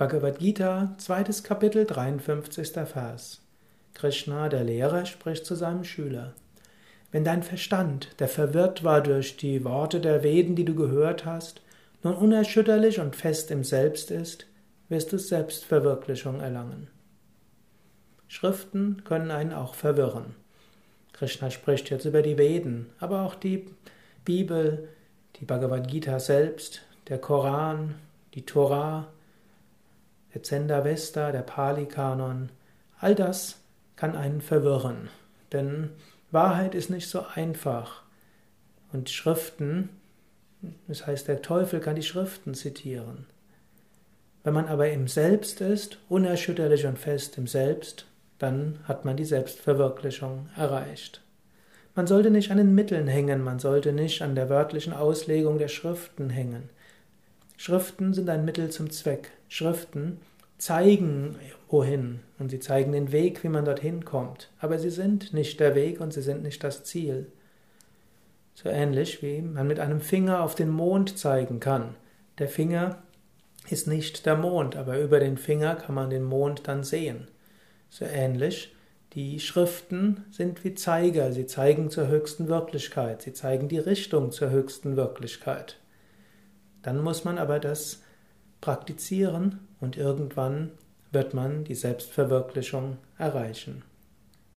Bhagavad Gita, zweites Kapitel, 53. Vers. Krishna, der Lehrer, spricht zu seinem Schüler. Wenn dein Verstand, der verwirrt war durch die Worte der Veden, die du gehört hast, nun unerschütterlich und fest im Selbst ist, wirst du Selbstverwirklichung erlangen. Schriften können einen auch verwirren. Krishna spricht jetzt über die Veden, aber auch die Bibel, die Bhagavad Gita selbst, der Koran, die Torah, der Zenda-Vesta, der Pali-Kanon, all das kann einen verwirren, denn Wahrheit ist nicht so einfach. Und Schriften, das heißt, der Teufel kann die Schriften zitieren. Wenn man aber im Selbst ist, unerschütterlich und fest im Selbst, dann hat man die Selbstverwirklichung erreicht. Man sollte nicht an den Mitteln hängen, man sollte nicht an der wörtlichen Auslegung der Schriften hängen. Schriften sind ein Mittel zum Zweck. Schriften zeigen wohin und sie zeigen den Weg, wie man dorthin kommt. Aber sie sind nicht der Weg und sie sind nicht das Ziel. So ähnlich wie man mit einem Finger auf den Mond zeigen kann. Der Finger ist nicht der Mond, aber über den Finger kann man den Mond dann sehen. So ähnlich, die Schriften sind wie Zeiger, sie zeigen zur höchsten Wirklichkeit, sie zeigen die Richtung zur höchsten Wirklichkeit. Dann muss man aber das praktizieren und irgendwann wird man die Selbstverwirklichung erreichen.